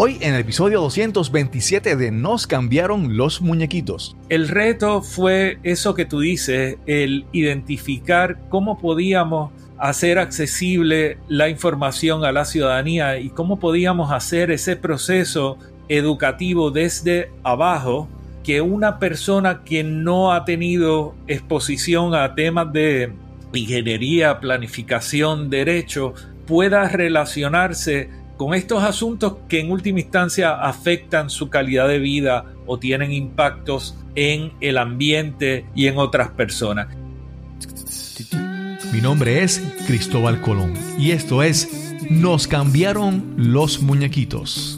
Hoy en el episodio 227 de Nos cambiaron los muñequitos. El reto fue eso que tú dices, el identificar cómo podíamos hacer accesible la información a la ciudadanía y cómo podíamos hacer ese proceso educativo desde abajo que una persona que no ha tenido exposición a temas de ingeniería, planificación, derecho, pueda relacionarse con estos asuntos que en última instancia afectan su calidad de vida o tienen impactos en el ambiente y en otras personas. Mi nombre es Cristóbal Colón y esto es Nos cambiaron los muñequitos.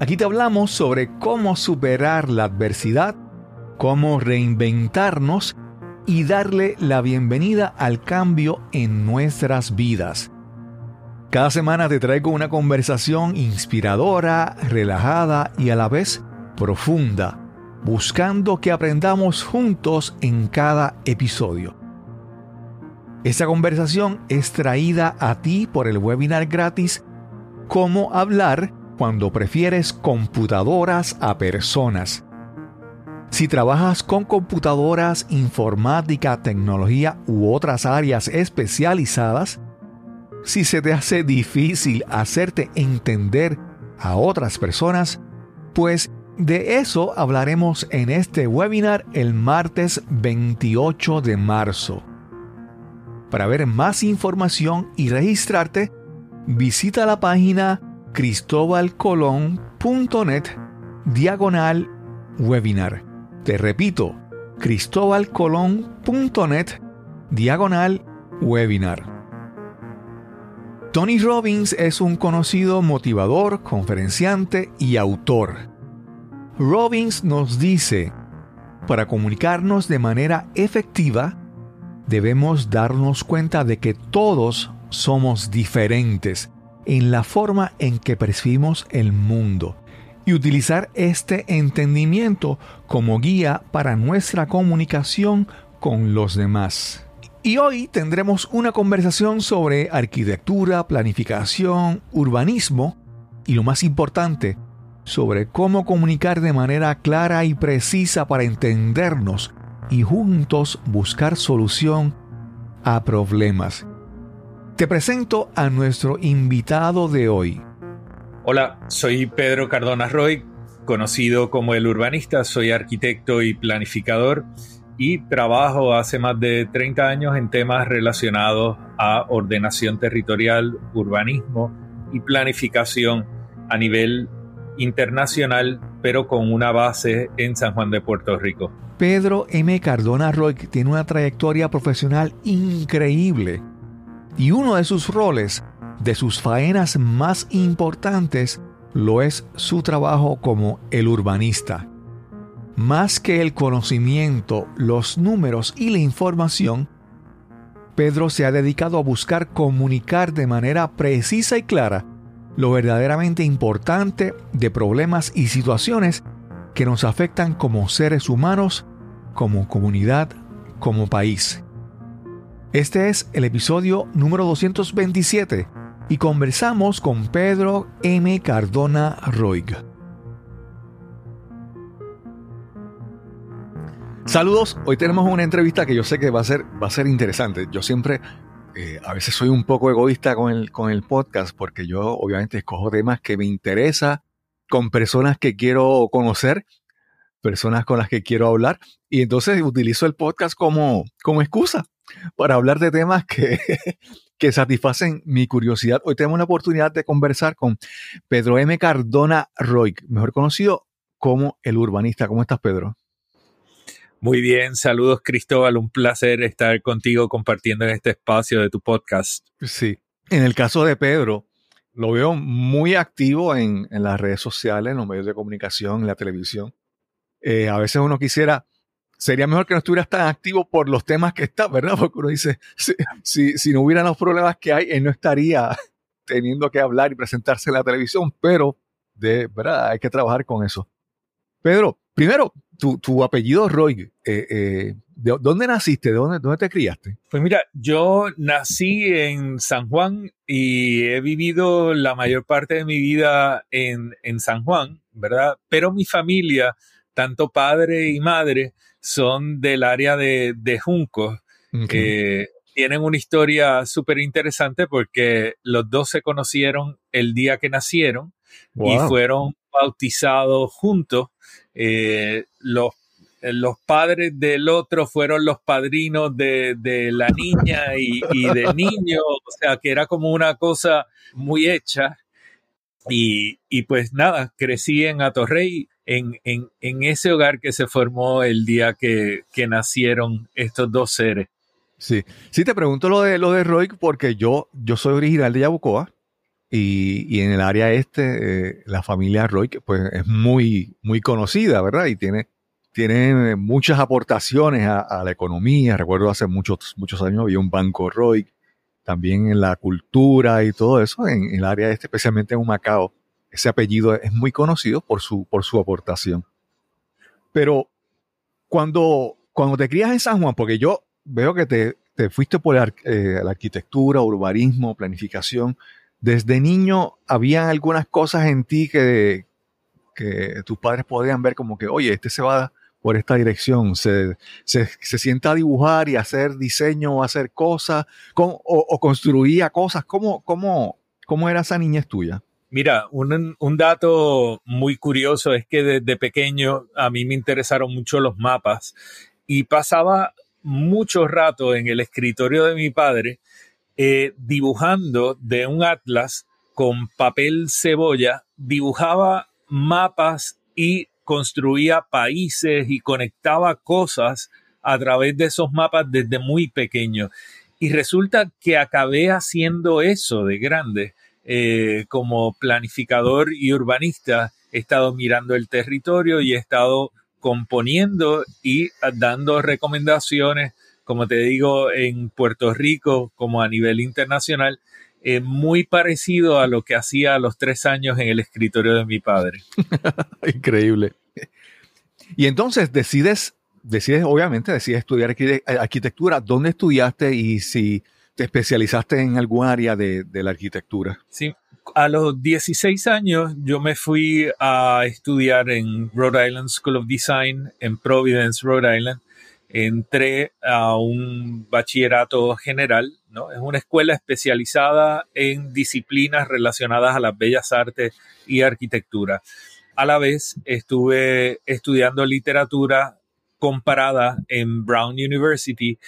Aquí te hablamos sobre cómo superar la adversidad, cómo reinventarnos y darle la bienvenida al cambio en nuestras vidas. Cada semana te traigo una conversación inspiradora, relajada y a la vez profunda, buscando que aprendamos juntos en cada episodio. Esta conversación es traída a ti por el webinar gratis Cómo hablar cuando prefieres computadoras a personas. Si trabajas con computadoras, informática, tecnología u otras áreas especializadas, si se te hace difícil hacerte entender a otras personas, pues de eso hablaremos en este webinar el martes 28 de marzo. Para ver más información y registrarte, visita la página cristobalcolón.net diagonal webinar. Te repito, cristobalcolón.net diagonal webinar. Tony Robbins es un conocido motivador, conferenciante y autor. Robbins nos dice, para comunicarnos de manera efectiva, debemos darnos cuenta de que todos somos diferentes en la forma en que percibimos el mundo y utilizar este entendimiento como guía para nuestra comunicación con los demás. Y hoy tendremos una conversación sobre arquitectura, planificación, urbanismo y lo más importante, sobre cómo comunicar de manera clara y precisa para entendernos y juntos buscar solución a problemas. Te presento a nuestro invitado de hoy. Hola, soy Pedro Cardona Roy, conocido como el urbanista, soy arquitecto y planificador y trabajo hace más de 30 años en temas relacionados a ordenación territorial, urbanismo y planificación a nivel internacional, pero con una base en San Juan de Puerto Rico. Pedro M. Cardona Roy tiene una trayectoria profesional increíble y uno de sus roles, de sus faenas más importantes, lo es su trabajo como el urbanista. Más que el conocimiento, los números y la información, Pedro se ha dedicado a buscar comunicar de manera precisa y clara lo verdaderamente importante de problemas y situaciones que nos afectan como seres humanos, como comunidad, como país. Este es el episodio número 227 y conversamos con Pedro M. Cardona Roig. Saludos, hoy tenemos una entrevista que yo sé que va a ser, va a ser interesante. Yo siempre, eh, a veces soy un poco egoísta con el, con el podcast porque yo obviamente escojo temas que me interesa con personas que quiero conocer, personas con las que quiero hablar y entonces utilizo el podcast como, como excusa para hablar de temas que, que satisfacen mi curiosidad. Hoy tenemos la oportunidad de conversar con Pedro M. Cardona Roy, mejor conocido como el urbanista. ¿Cómo estás, Pedro? Muy bien, saludos Cristóbal, un placer estar contigo compartiendo en este espacio de tu podcast. Sí, en el caso de Pedro, lo veo muy activo en, en las redes sociales, en los medios de comunicación, en la televisión. Eh, a veces uno quisiera, sería mejor que no estuvieras tan activo por los temas que está, ¿verdad? Porque uno dice, si, si, no hubieran los problemas que hay, él no estaría teniendo que hablar y presentarse en la televisión, pero de verdad hay que trabajar con eso. Pedro, primero, tu, tu apellido Roy, eh, eh, ¿de dónde naciste? ¿De dónde, dónde te criaste? Pues mira, yo nací en San Juan y he vivido la mayor parte de mi vida en, en San Juan, ¿verdad? Pero mi familia, tanto padre y madre, son del área de, de Juncos. Okay. Eh, tienen una historia súper interesante porque los dos se conocieron el día que nacieron y Wow. fueron bautizados juntos. Eh, los, los padres del otro fueron los padrinos de, de la niña y, y del niño, o sea que era como una cosa muy hecha. Y, y pues nada, crecí en Atorrey, en, en, en ese hogar que se formó el día que, que nacieron estos dos seres. Sí, sí te pregunto lo de lo de Roy porque yo, yo soy original de Yabucoa y, y en el área este eh, la familia Roy pues es muy muy conocida, ¿verdad? Y tiene tiene muchas aportaciones a, la economía. Recuerdo hace muchos muchos años había un banco Roy, también en la cultura y todo eso en, en el área este, especialmente en Humacao. Ese apellido es muy conocido por su por su aportación. Pero cuando cuando te crías en San Juan, porque yo veo que te, te fuiste por la, eh, arquitectura, urbanismo, planificación. Desde niño, ¿había algunas cosas en ti que, que tus padres podían ver como que, oye, este se va por esta dirección, se, se, se sienta a dibujar y hacer diseño o hacer cosas, ¿Cómo- o, o construía cosas? ¿Cómo, cómo, ¿Cómo era esa niñez tuya? Mira, un, dato muy curioso es que desde pequeño a mí me interesaron mucho los mapas y pasaba mucho rato en el escritorio de mi padre eh, dibujando de un atlas con papel cebolla, dibujaba mapas y construía países y conectaba cosas a través de esos mapas desde muy pequeño. Y resulta que acabé haciendo eso de grande. Eh, como planificador y urbanista he estado mirando el territorio y he estado componiendo y dando recomendaciones, como te digo, en Puerto Rico como a nivel internacional, eh, muy parecido a lo que hacía a los tres años en el escritorio de mi padre. Increíble. Y entonces decides, decides, obviamente, decides estudiar arquite- arquitectura. ¿Dónde estudiaste y si te especializaste en algún área de, la arquitectura? Sí. A los 16 años yo me fui a estudiar en Rhode Island School of Design en Providence, Rhode Island. Entré a un bachillerato general, ¿no? Es una escuela especializada en disciplinas relacionadas a las bellas artes y arquitectura. A la vez estuve estudiando literatura comparada en Brown University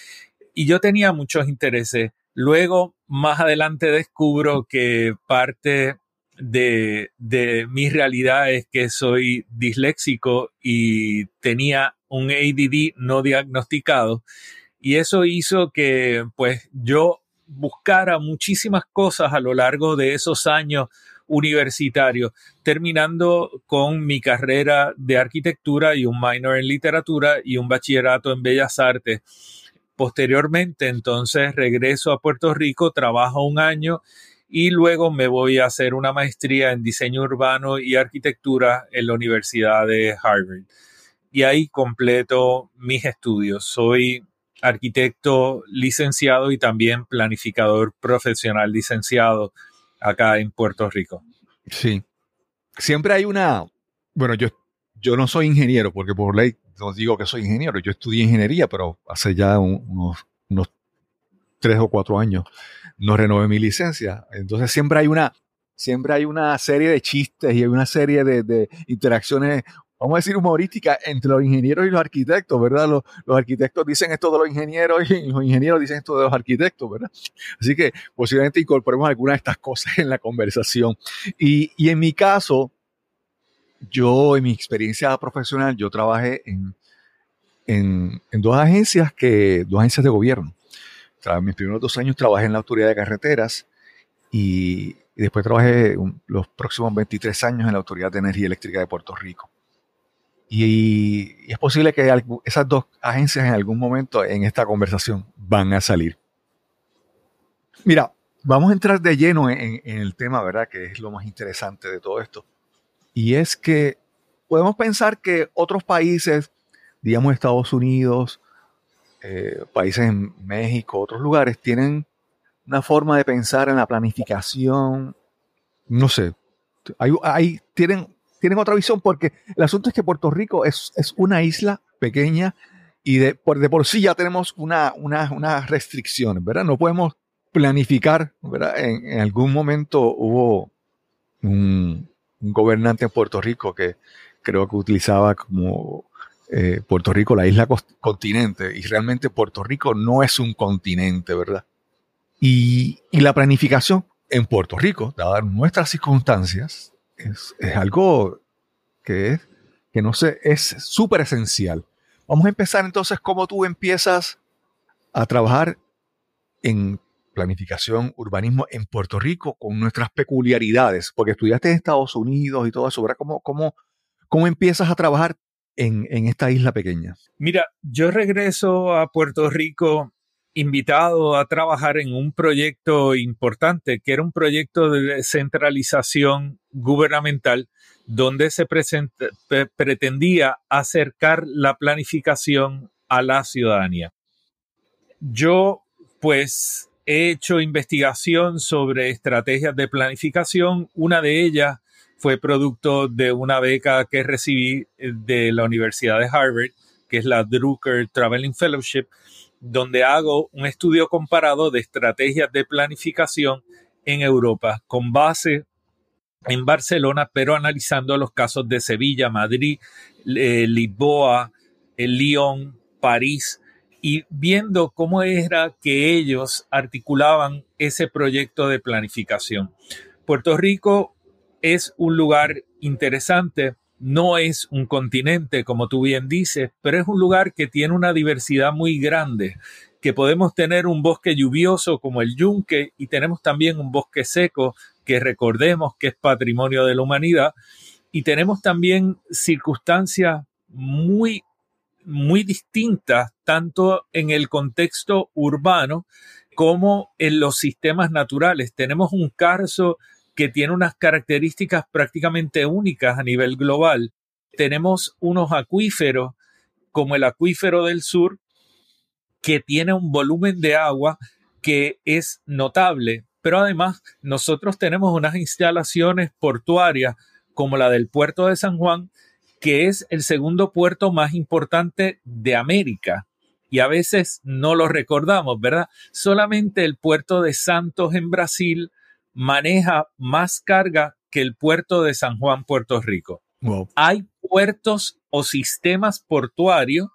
y yo tenía muchos intereses. Luego, más adelante descubro que parte de, de mi realidad es que soy disléxico y tenía un ADD no diagnosticado y eso hizo que pues yo buscara muchísimas cosas a lo largo de esos años universitarios, terminando con mi carrera de arquitectura y un minor en literatura y un bachillerato en bellas artes. Posteriormente, entonces, regreso a Puerto Rico, trabajo un año y luego me voy a hacer una maestría en diseño urbano y arquitectura en la Universidad de Harvard. Y ahí completo mis estudios. Soy arquitecto licenciado y también planificador profesional licenciado acá en Puerto Rico. Sí. Siempre hay una, bueno, yo, yo no soy ingeniero, porque por ley no digo que soy ingeniero, yo estudié ingeniería, pero hace ya un- unos, unos tres o cuatro años no renové mi licencia. Entonces siempre hay una, siempre hay una serie de chistes y hay una serie de, de interacciones, vamos a decir, humorísticas entre los ingenieros y los arquitectos, ¿verdad? Los, los arquitectos dicen esto de los ingenieros y los ingenieros dicen esto de los arquitectos, ¿verdad? Así que posiblemente incorporemos alguna de estas cosas en la conversación. Y, y en mi caso, yo en mi experiencia profesional, yo trabajé en, en, dos agencias que, dos agencias de gobierno. Tra- mis primeros dos años trabajé en la autoridad de carreteras y y después trabajé los próximos 23 años en la Autoridad de Energía Eléctrica de Puerto Rico. Y, es posible que esas dos agencias en algún momento en esta conversación van a salir. Mira, vamos a entrar de lleno en, en el tema, ¿verdad? Que es lo más interesante de todo esto. Y es que podemos pensar que otros países, digamos Estados Unidos, eh, países en México, otros lugares, tienen una forma de pensar en la planificación, no sé, hay, tienen, tienen otra visión porque el asunto es que Puerto Rico es, es una isla pequeña y de por, de por sí ya tenemos una, una, unas restricciones, ¿verdad? No podemos planificar, ¿verdad? En, en algún momento hubo un, un gobernante en Puerto Rico que creo que utilizaba como eh, Puerto Rico la isla continente y realmente Puerto Rico no es un continente, ¿verdad? Y, y la planificación en Puerto Rico, dadas nuestras circunstancias, es, es algo que, es, que no sé, es súper esencial. Vamos a empezar entonces cómo tú empiezas a trabajar en planificación, urbanismo en Puerto Rico con nuestras peculiaridades, porque estudiaste en Estados Unidos y todo eso, ¿verdad? ¿Cómo, cómo, cómo empiezas a trabajar en, en esta isla pequeña? Mira, yo regreso a Puerto Rico invitado a trabajar en un proyecto importante, que era un proyecto de descentralización gubernamental, donde se pretendía acercar la planificación a la ciudadanía. Yo, pues, he hecho investigación sobre estrategias de planificación. Una de ellas fue producto de una beca que recibí eh, de la Universidad de Harvard, que es la Drucker Traveling Fellowship, donde hago un estudio comparado de estrategias de planificación en Europa con base en Barcelona, pero analizando los casos de Sevilla, Madrid, eh, Lisboa, eh, Lyon, París, y viendo cómo era que ellos articulaban ese proyecto de planificación. Puerto Rico es un lugar interesante, no es un continente, como tú bien dices, pero es un lugar que tiene una diversidad muy grande, que podemos tener un bosque lluvioso como el yunque y tenemos también un bosque seco que recordemos que es patrimonio de la humanidad y tenemos también circunstancias muy muy distintas tanto en el contexto urbano como en los sistemas naturales. Tenemos un carso que tiene unas características prácticamente únicas a nivel global. Tenemos unos acuíferos como el acuífero del sur que tiene un volumen de agua que es notable, pero además nosotros tenemos unas instalaciones portuarias como la del puerto de San Juan, que es el segundo puerto más importante de América. Y a veces no lo recordamos, ¿verdad? Solamente el puerto de Santos en Brasil maneja más carga que el puerto de San Juan, Puerto Rico. Wow. Hay puertos o sistemas portuarios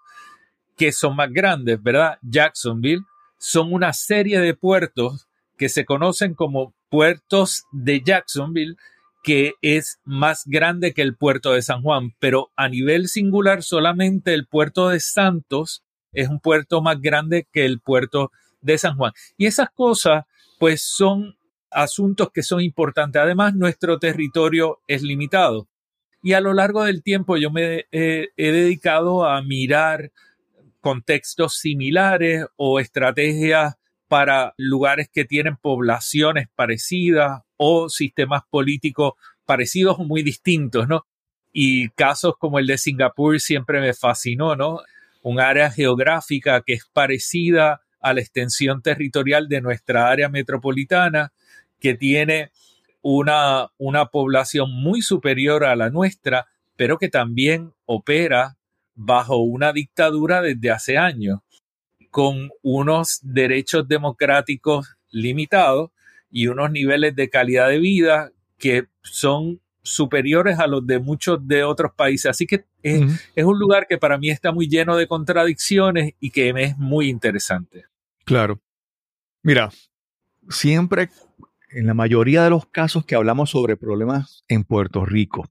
que son más grandes, ¿verdad? Jacksonville son una serie de puertos que se conocen como puertos de Jacksonville, que es más grande que el puerto de San Juan, pero a nivel singular solamente el puerto de Santos es un puerto más grande que el puerto de San Juan. Y esas cosas, pues son asuntos que son importantes. Además, nuestro territorio es limitado. Y a lo largo del tiempo yo me he, he dedicado a mirar contextos similares o estrategias para lugares que tienen poblaciones parecidas o sistemas políticos parecidos o muy distintos, ¿no? Y casos como el de Singapur siempre me fascinó, ¿no? Un área geográfica que es parecida a la extensión territorial de nuestra área metropolitana, que tiene una, una población muy superior a la nuestra, pero que también opera bajo una dictadura desde hace años, con unos derechos democráticos limitados y unos niveles de calidad de vida que son superiores a los de muchos de otros países. Así que es, un lugar que para mí está muy lleno de contradicciones y que me es muy interesante. Claro. Mira, siempre, en la mayoría de los casos que hablamos sobre problemas en Puerto Rico,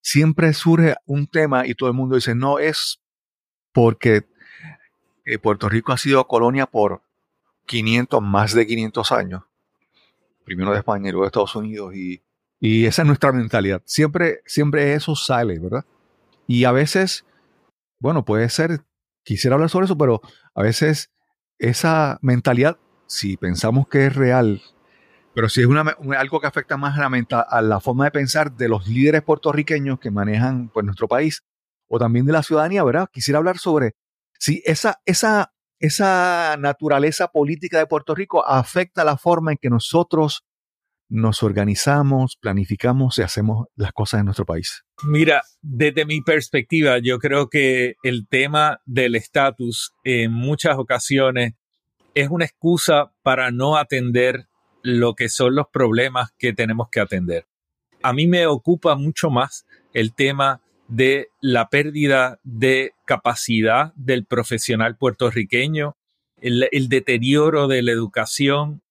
siempre surge un tema y todo el mundo dice, no es porque eh, Puerto Rico ha sido colonia por 500, más de 500 años. Primero de España y luego de Estados Unidos y, y esa es nuestra mentalidad. Siempre, siempre eso sale, ¿verdad? Y a veces, bueno, puede ser, quisiera hablar sobre eso, pero a veces esa mentalidad, si pensamos que es real, pero si es una, algo que afecta más a la, a la, forma de pensar de los líderes puertorriqueños que manejan pues, nuestro país o también de la ciudadanía, ¿verdad? Quisiera hablar sobre si esa, esa, esa naturaleza política de Puerto Rico afecta la forma en que nosotros nos organizamos, planificamos y hacemos las cosas en nuestro país? Mira, desde mi perspectiva, yo creo que el tema del estatus en muchas ocasiones es una excusa para no atender lo que son los problemas que tenemos que atender. A mí me ocupa mucho más el tema de la pérdida de capacidad del profesional puertorriqueño, el, deterioro de la educación,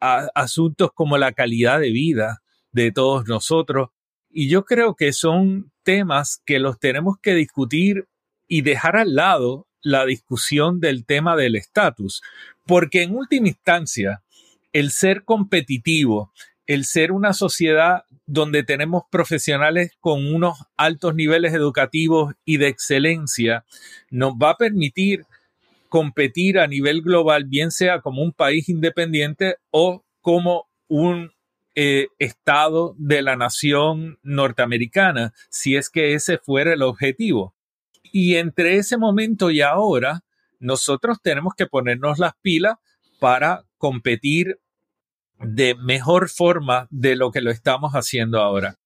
asuntos como la calidad de vida de todos nosotros. Y yo creo que son temas que los tenemos que discutir y dejar al lado la discusión del tema del estatus, porque en última instancia, el ser competitivo, el ser una sociedad donde tenemos profesionales con unos altos niveles educativos y de excelencia, nos va a permitir competir a nivel global, bien sea como un país independiente o como un eh, Estado de la nación norteamericana, si es que ese fuera el objetivo. Y entre ese momento y ahora, nosotros tenemos que ponernos las pilas para competir de mejor forma de lo que lo estamos haciendo ahora.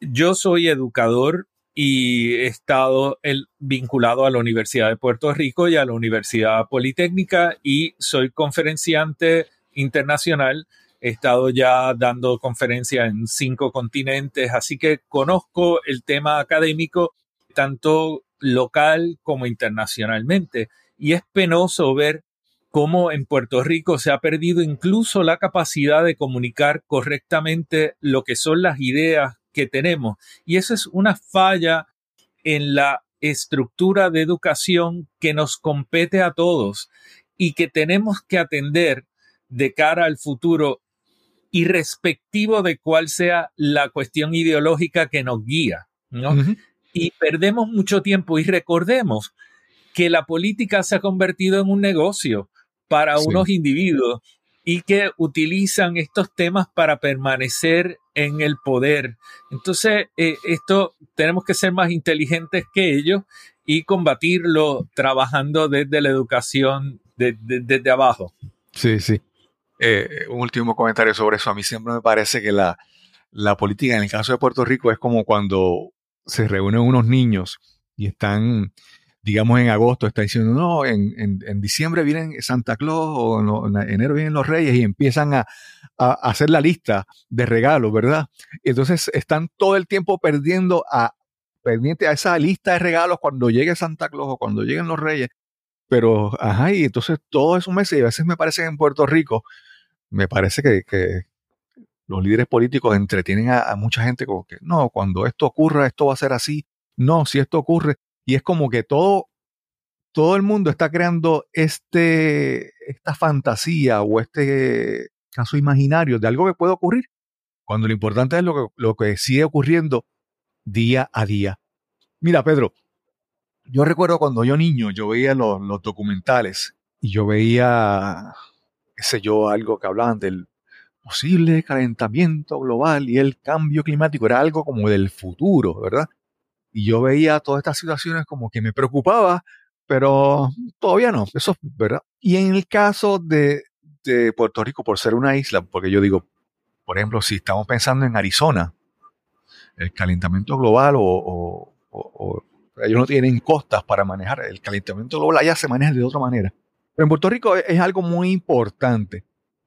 Yo soy educador y he estado vinculado a la Universidad de Puerto Rico y a la Universidad Politécnica y soy conferenciante internacional. He estado ya dando conferencias en cinco continentes, así que conozco el tema académico tanto local como internacionalmente. Y es penoso ver cómo en Puerto Rico se ha perdido incluso la capacidad de comunicar correctamente lo que son las ideas que tenemos. Y eso es una falla en la estructura de educación que nos compete a todos y que tenemos que atender de cara al futuro, irrespectivo de cuál sea la cuestión ideológica que nos guía. Y perdemos mucho tiempo y recordemos que la política se ha convertido en un negocio para unos individuos y que utilizan estos temas para permanecer en el poder. Entonces, eh, esto tenemos que ser más inteligentes que ellos y combatirlo trabajando desde la educación desde abajo. Sí, sí. Eh, un último comentario sobre eso. A mí siempre me parece que la, la política, en el caso de Puerto Rico, es como cuando se reúnen unos niños y están digamos en agosto está diciendo, no, en, en, diciembre vienen Santa Claus o en, enero vienen los Reyes y empiezan a, a, hacer la lista de regalos, ¿verdad? entonces están todo el tiempo perdiendo a, pendiente a esa lista de regalos cuando llegue Santa Claus o cuando lleguen los Reyes. Pero, ajá, y entonces todo esos meses, y a veces me parece que en Puerto Rico, me parece que, que los líderes políticos entretienen a mucha gente como que, no, cuando esto ocurra, esto va a ser así. No, si esto ocurre, y es como que todo, todo el mundo está creando este, esta fantasía o este caso imaginario de algo que puede ocurrir, cuando lo importante es lo que, lo que sigue ocurriendo día a día. Mira, Pedro, yo recuerdo cuando yo niño, yo veía los, los documentales y yo veía, qué sé yo, algo que hablaban del posible calentamiento global y el cambio climático. Era algo como del futuro, ¿verdad? Y yo veía todas estas situaciones como que me preocupaba, pero todavía no, eso es verdad. Y en el caso de, de Puerto Rico, por ser una isla, porque yo digo, por ejemplo, si estamos pensando en Arizona, el calentamiento global o, ellos no tienen costas para manejar el calentamiento global, allá se maneja de otra manera. Pero en Puerto Rico es algo muy importante.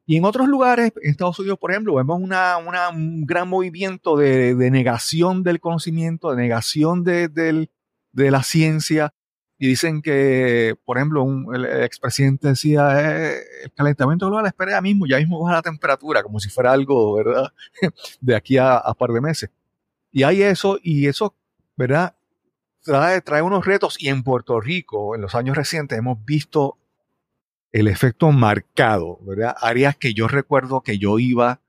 Y en otros lugares, en Estados Unidos, por ejemplo, vemos una, un gran movimiento de, negación del conocimiento, de negación de, la ciencia. Y dicen que, por ejemplo, un, el expresidente decía, eh, el calentamiento global espera ya mismo, ya mismo baja la temperatura, como si fuera algo, ¿verdad? De aquí a, a par de meses. Y hay eso, y eso, ¿verdad? Trae, trae unos retos. Y en Puerto Rico, en los años recientes, hemos visto el efecto marcado, ¿verdad? Áreas que yo recuerdo que yo iba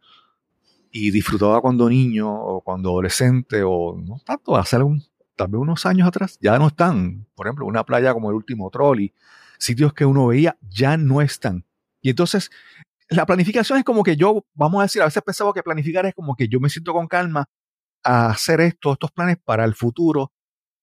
y disfrutaba cuando niño o cuando adolescente o no tanto, hace algún, tal vez unos años atrás, ya no están. Por ejemplo, una playa como el último trolley, sitios que uno veía ya no están. Y entonces, la planificación es como que yo, vamos a decir, a veces pensaba que planificar es como que yo me siento con calma a hacer esto, estos planes para el futuro,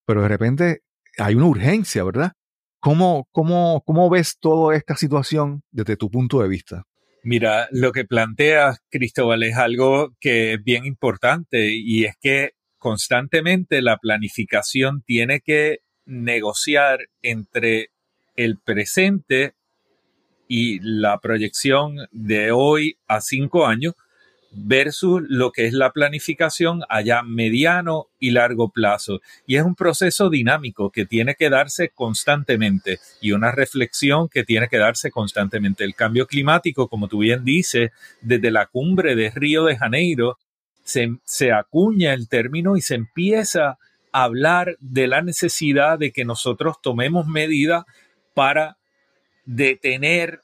pero de repente hay una urgencia, ¿verdad? ¿Cómo, cómo, cómo ves toda esta situación desde tu punto de vista? Mira, lo que planteas, Cristóbal, es algo que es bien importante y es que constantemente la planificación tiene que negociar entre el presente y la proyección de hoy a cinco años versus lo que es la planificación allá mediano y largo plazo. Y es un proceso dinámico que tiene que darse constantemente y una reflexión que tiene que darse constantemente. El cambio climático, como tú bien dices, desde la cumbre de Río de Janeiro, se, se acuña el término y se empieza a hablar de la necesidad de que nosotros tomemos medidas para detener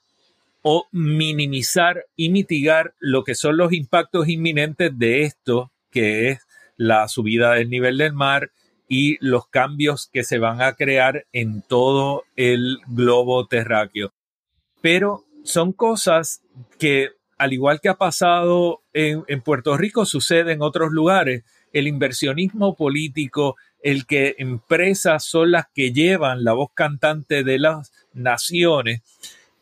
o minimizar y mitigar lo que son los impactos inminentes de esto, que es la subida del nivel del mar y los cambios que se van a crear en todo el globo terráqueo. Pero son cosas que, al igual que ha pasado en, Puerto Rico, sucede en otros lugares. El inversionismo político, el que empresas son las que llevan la voz cantante de las naciones,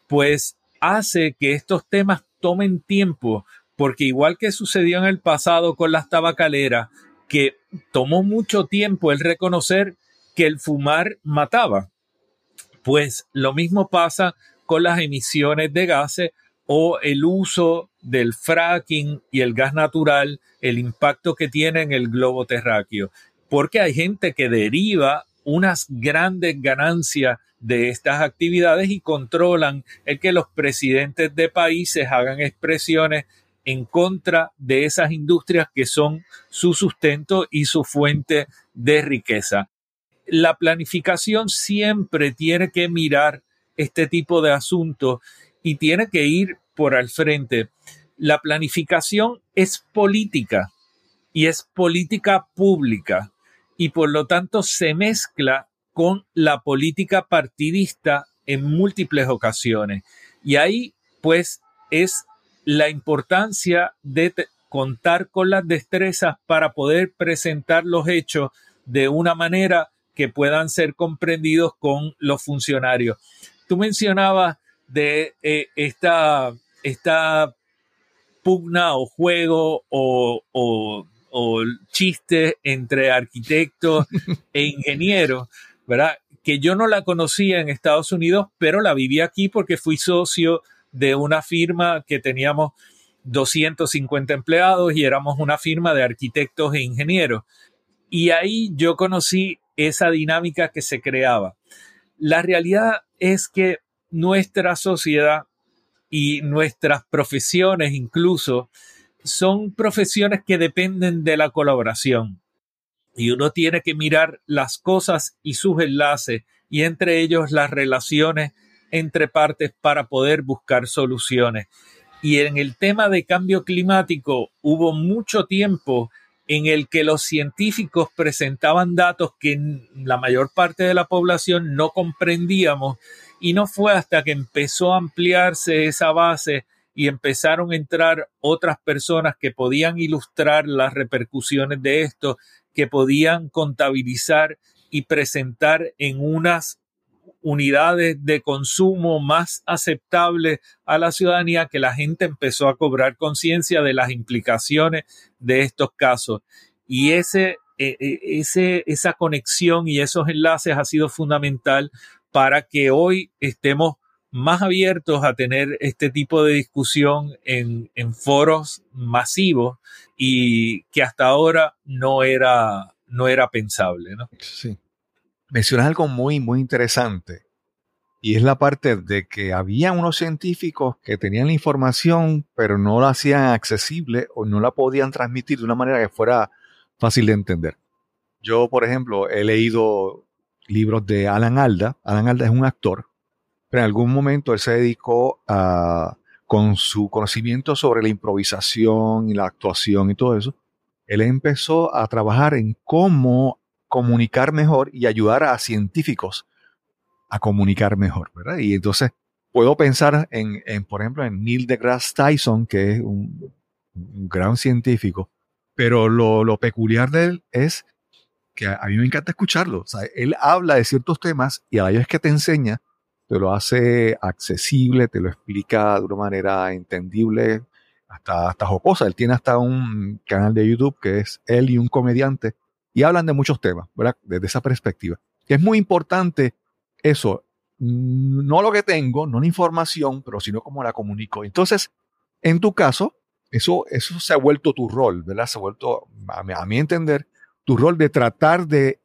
pues hace que estos temas tomen tiempo, porque igual que sucedió en el pasado con las tabacaleras, que tomó mucho tiempo el reconocer que el fumar mataba, pues lo mismo pasa con las emisiones de gases o el uso del fracking y el gas natural, el impacto que tiene en el globo terráqueo, porque hay gente que deriva unas grandes ganancias de estas actividades y controlan el que los presidentes de países hagan expresiones en contra de esas industrias que son su sustento y su fuente de riqueza. La planificación siempre tiene que mirar este tipo de asuntos y tiene que ir por al frente. La planificación es política y es política pública y por lo tanto se mezcla con la política partidista en múltiples ocasiones. Y ahí, pues, es la importancia de contar con las destrezas para poder presentar los hechos de una manera que puedan ser comprendidos con los funcionarios. Tú mencionabas de eh, esta, esta pugna o juego o, o, o chiste entre arquitectos e ingenieros. ¿verdad? Que yo no la conocía en Estados Unidos, pero la viví aquí porque fui socio de una firma que teníamos 250 empleados y éramos una firma de arquitectos e ingenieros. Y ahí yo conocí esa dinámica que se creaba. La realidad es que nuestra sociedad y nuestras profesiones incluso son profesiones que dependen de la colaboración y uno tiene que mirar las cosas y sus enlaces y entre ellos las relaciones entre partes para poder buscar soluciones. Y en el tema de cambio climático hubo mucho tiempo en el que los científicos presentaban datos que la mayor parte de la población no comprendíamos y no fue hasta que empezó a ampliarse esa base y empezaron a entrar otras personas que podían ilustrar las repercusiones de esto que podían contabilizar y presentar en unas unidades de consumo más aceptables a la ciudadanía que la gente empezó a cobrar conciencia de las implicaciones de estos casos. Y ese, e, e, esa conexión y esos enlaces ha sido fundamental para que hoy estemos más abiertos a tener este tipo de discusión en, en foros masivos y que hasta ahora no era, no era pensable. ¿no? Sí. Mencionas algo muy, muy interesante y es la parte de que había unos científicos que tenían la información pero no la hacían accesible o no la podían transmitir de una manera que fuera fácil de entender. Yo, por ejemplo, he leído libros de Alan Alda. Alan Alda es un actor pero en algún momento él se dedicó a, con su conocimiento sobre la improvisación y la actuación y todo eso, él empezó a trabajar en cómo comunicar mejor y ayudar a científicos a comunicar mejor, ¿verdad? Y entonces puedo pensar en, por ejemplo, en Neil deGrasse Tyson, que es un, gran científico, pero lo, peculiar de él es que a, mí me encanta escucharlo. Él habla de ciertos temas y a la vez que te enseña, te lo hace accesible, te lo explica de una manera entendible, hasta, hasta jocosa. Él tiene hasta un canal de YouTube que es él y un comediante y hablan de muchos temas, ¿verdad? Desde esa perspectiva. Es muy importante eso, no lo que tengo, no la información, pero sino cómo la comunico. Entonces, en tu caso, eso, eso se ha vuelto tu rol, ¿verdad? Se ha vuelto, a mi entender, tu rol de tratar de,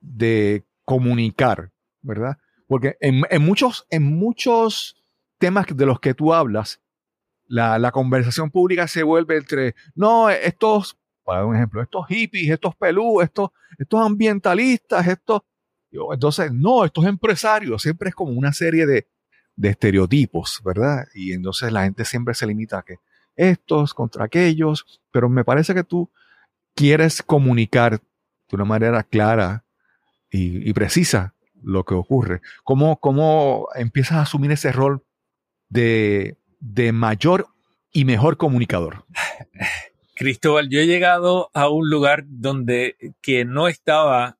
de comunicar, ¿verdad? Porque en, en, muchos, en muchos temas de los que tú hablas, la, la, conversación pública se vuelve entre, no, estos, para dar un ejemplo, estos hippies, estos pelú, estos, estos ambientalistas, estos, entonces, no, estos empresarios, siempre es como una serie de, de estereotipos, ¿verdad? Y entonces la gente siempre se limita a que estos contra aquellos, pero me parece que tú quieres comunicar de una manera clara y, y precisa lo que ocurre. ¿Cómo, ¿Cómo, empiezas a asumir ese rol de, de mayor y mejor comunicador? Cristóbal, yo he llegado a un lugar donde que no estaba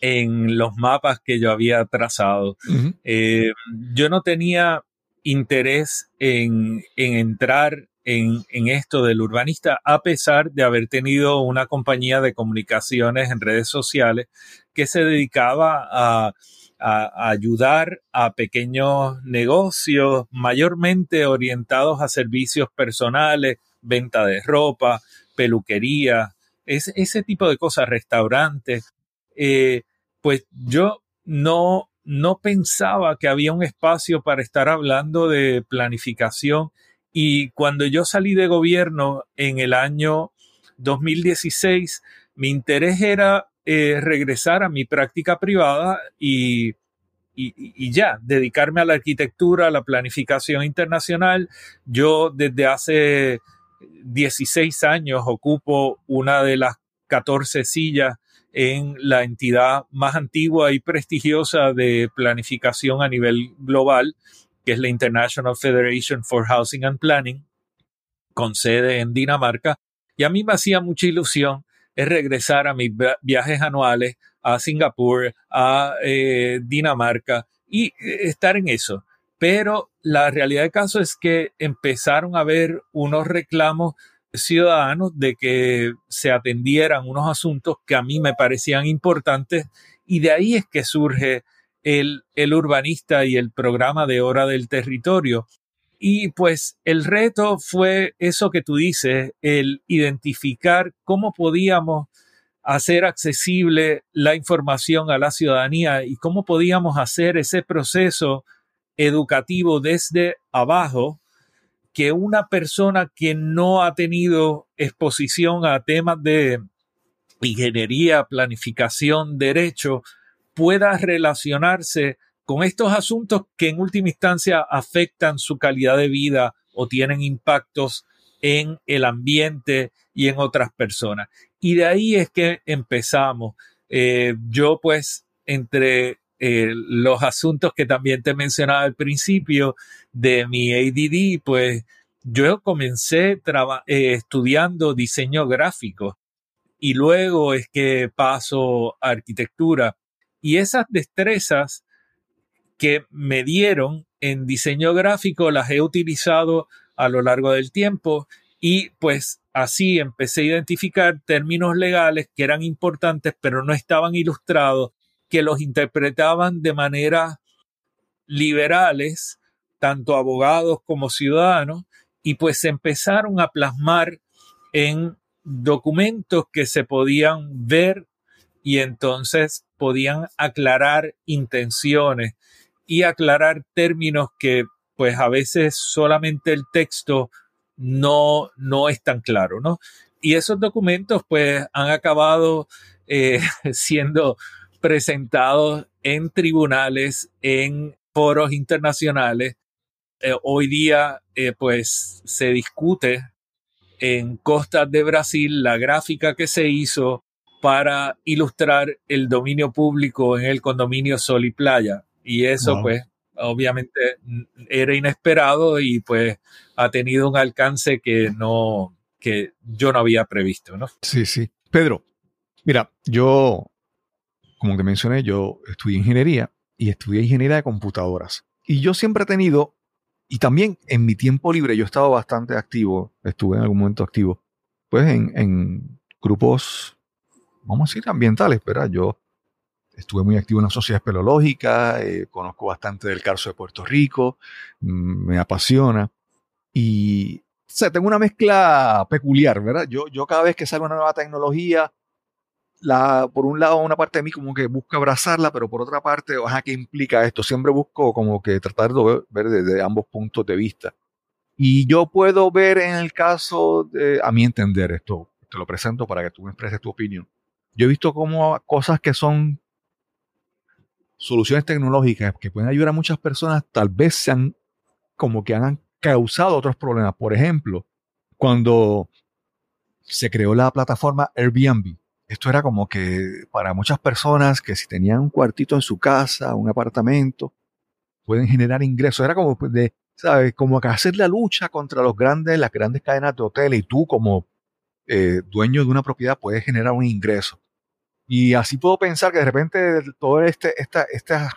en los mapas que yo había trazado. eh, yo no tenía interés en, en entrar en, esto del urbanista, a pesar de haber tenido una compañía de comunicaciones en redes sociales que se dedicaba a, ayudar a pequeños negocios, mayormente orientados a servicios personales, venta de ropa, peluquería, es, ese tipo de cosas, restaurantes. Eh, pues yo no, no pensaba que había un espacio para estar hablando de planificación y cuando yo salí de gobierno en el año 2016, mi interés era eh, regresar a mi práctica privada y, y, y, ya, dedicarme a la arquitectura, a la planificación internacional. Yo desde hace 16 años ocupo una de las 14 sillas en la entidad más antigua y prestigiosa de planificación a nivel global, que es la International Federation for Housing and Planning, con sede en Dinamarca. Y a mí me hacía mucha ilusión es regresar a mis viajes anuales a Singapur, a eh, Dinamarca y eh, estar en eso. Pero la realidad del caso es que empezaron a haber unos reclamos ciudadanos de que se atendieran unos asuntos que a mí me parecían importantes y de ahí es que surge el, el urbanista y el programa de hora del territorio. Y pues el reto fue eso que tú dices, el identificar cómo podíamos hacer accesible la información a la ciudadanía y cómo podíamos hacer ese proceso educativo desde abajo que una persona que no ha tenido exposición a temas de ingeniería, planificación, derecho, pueda relacionarse con estos asuntos que en última instancia afectan su calidad de vida o tienen impactos en el ambiente y en otras personas. Y de ahí es que empezamos. Eh, yo pues entre eh, los asuntos que también te mencionaba al principio de mi ADD, pues yo comencé eh, estudiando diseño gráfico y luego es que paso a arquitectura. Y esas destrezas que me dieron en diseño gráfico las he utilizado a lo largo del tiempo y pues así empecé a identificar términos legales que eran importantes pero no estaban ilustrados que los interpretaban de manera liberales, tanto abogados como ciudadanos, y pues se empezaron a plasmar en documentos que se podían ver y entonces podían aclarar intenciones y aclarar términos que pues a veces solamente el texto no, no es tan claro, ¿no? Y esos documentos pues han acabado eh, siendo presentados en tribunales, en foros internacionales, eh, hoy día eh, pues se discute en costas de Brasil la gráfica que se hizo para ilustrar el dominio público en el condominio Sol y Playa. Y eso Wow. pues obviamente era inesperado y pues ha tenido un alcance que no que yo no había previsto, ¿no? Sí, sí. Pedro, mira, yo, como te mencioné, yo estudié ingeniería y estudié ingeniería de computadoras. Y yo siempre he tenido, y también en mi tiempo libre, yo he estado bastante activo, estuve en algún momento activo, pues en, en grupos, vamos a decir, ambientales, ¿verdad? Yo estuve muy activo en la sociedad espeleológica, eh, conozco bastante del caso de Puerto Rico, mm, me apasiona. Y o sea, tengo una mezcla peculiar, ¿verdad? Yo, yo cada vez que sale una nueva tecnología, la, por un lado, una parte de mí como que busca abrazarla, pero por otra parte, ajá, ¿qué implica esto? Siempre busco como que tratar de ver, ver desde ambos puntos de vista. Y yo puedo ver en el caso, de, a mi entender, esto te lo presento para que tú me expreses tu opinión. Yo he visto como cosas que son soluciones tecnológicas que pueden ayudar a muchas personas, tal vez sean como que han causado otros problemas. Por ejemplo, cuando se creó la plataforma Airbnb, esto era como que para muchas personas que si tenían un cuartito en su casa, un apartamento, pueden generar ingresos. Era como de, ¿sabes? Como que hacer la lucha contra los grandes, las grandes cadenas de hoteles y tú como eh, dueño de una propiedad puedes generar un ingreso. Y así puedo pensar que de repente todo este, esta, esta,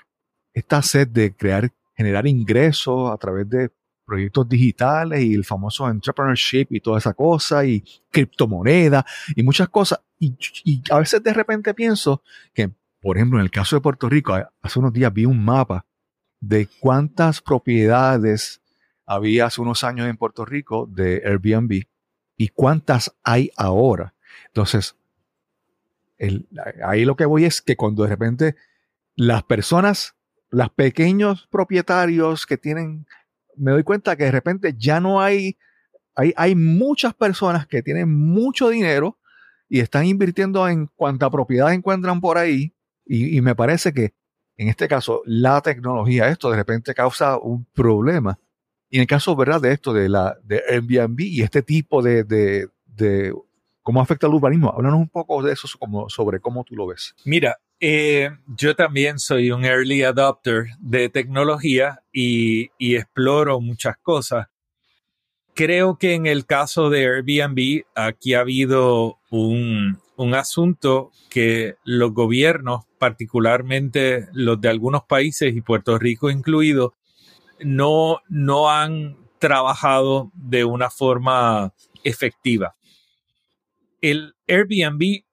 esta sed de crear, generar ingresos a través de proyectos digitales y el famoso entrepreneurship y toda esa cosa y criptomonedas y muchas cosas. Y, y a veces de repente pienso que, por ejemplo, en el caso de Puerto Rico, hace unos días vi un mapa de cuántas propiedades había hace unos años en Puerto Rico de Airbnb y cuántas hay ahora. Entonces, ahí lo que voy es que cuando de repente las personas, los pequeños propietarios que tienen, me doy cuenta que de repente ya no hay, hay, hay muchas personas que tienen mucho dinero y están invirtiendo en cuanta propiedad encuentran por ahí y, me parece que en este caso la tecnología, esto de repente causa un problema. Y en el caso, ¿verdad? De esto, de la de Airbnb y este tipo de, de cómo afecta el urbanismo. Háblanos un poco de eso, como, sobre cómo tú lo ves. Mira, eh, yo también soy un early adopter de tecnología y, y, exploro muchas cosas. Creo que en el caso de Airbnb, aquí ha habido un, un asunto que los gobiernos, particularmente los de algunos países y Puerto Rico incluido, no, no han trabajado de una forma efectiva. El Airbnb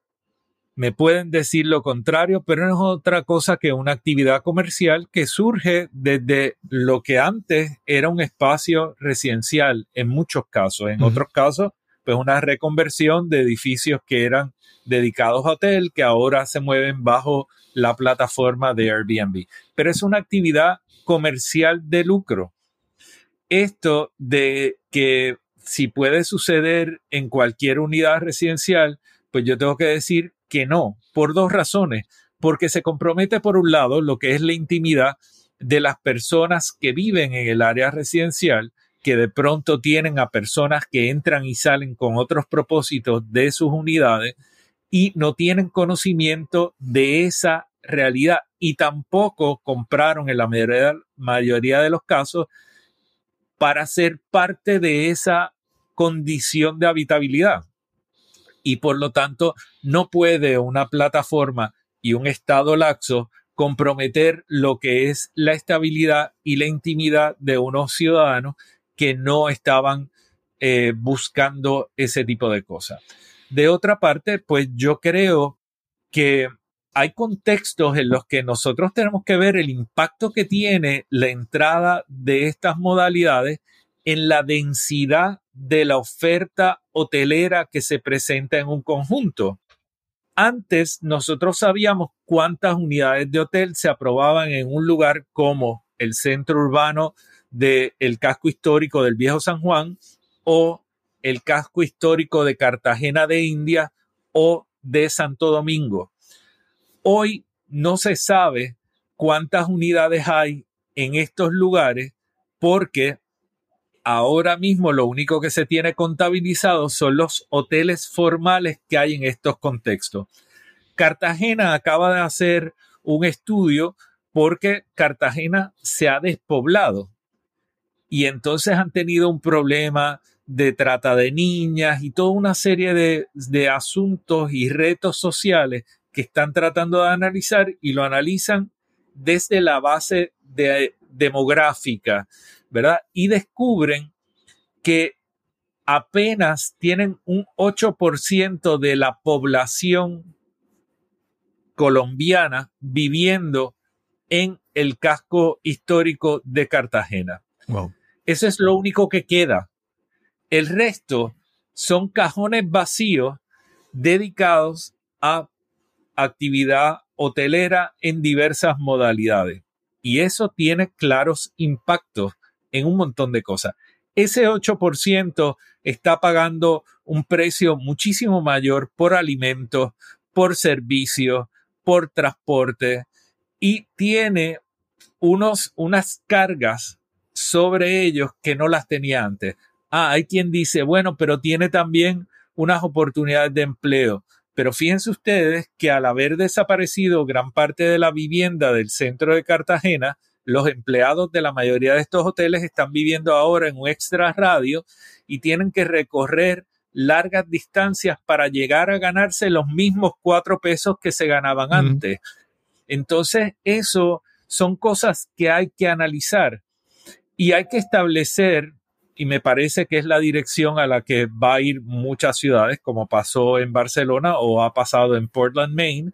me pueden decir lo contrario, pero no es otra cosa que una actividad comercial que surge desde lo que antes era un espacio residencial en muchos casos. En uh -huh. otros casos, pues una reconversión de edificios que eran dedicados a hotel, que ahora se mueven bajo la plataforma de Airbnb. Pero es una actividad comercial de lucro. Esto de que si puede suceder en cualquier unidad residencial, pues yo tengo que decir que no, por dos razones. Porque se compromete, por un lado, lo que es la intimidad de las personas que viven en el área residencial, que de pronto tienen a personas que entran y salen con otros propósitos de sus unidades y no tienen conocimiento de esa realidad y tampoco compraron en la mayoría, de los casos para ser parte de esa condición de habitabilidad. Y por lo tanto, no puede una plataforma y un estado laxo comprometer lo que es la estabilidad y la intimidad de unos ciudadanos que no estaban eh, buscando ese tipo de cosas. De otra parte, pues yo creo que hay contextos en los que nosotros tenemos que ver el impacto que tiene la entrada de estas modalidades en la densidad de la oferta hotelera que se presenta en un conjunto. Antes nosotros sabíamos cuántas unidades de hotel se aprobaban en un lugar como el centro urbano del casco histórico del Viejo San Juan o el casco histórico de Cartagena de India o de Santo Domingo. Hoy no se sabe cuántas unidades hay en estos lugares porque ahora mismo lo único que se tiene contabilizado son los hoteles formales que hay en estos contextos. Cartagena acaba de hacer un estudio porque Cartagena se ha despoblado y entonces han tenido un problema de trata de niñas y toda una serie de, asuntos y retos sociales que están tratando de analizar y lo analizan desde la base de, demográfica, ¿verdad? Y descubren que apenas tienen un 8% de la población colombiana viviendo en el casco histórico de Cartagena. Eso es lo único que queda. El resto son cajones vacíos dedicados a actividad hotelera en diversas modalidades. Y eso tiene claros impactos en un montón de cosas. Ese 8% está pagando un precio muchísimo mayor por alimentos, por servicios, por transporte y tiene unos, unas cargas sobre ellos que no las tenía antes. Ah, hay quien dice, bueno, pero tiene también unas oportunidades de empleo. Pero fíjense ustedes que al haber desaparecido gran parte de la vivienda del centro de Cartagena, los empleados de la mayoría de estos hoteles están viviendo ahora en un extra radio y tienen que recorrer largas distancias para llegar a ganarse los mismos cuatro pesos que se ganaban antes. Entonces, eso son cosas que hay que analizar y hay que establecer y me parece que es la dirección a la que va a ir muchas ciudades, como pasó en Barcelona o ha pasado en Portland, Maine,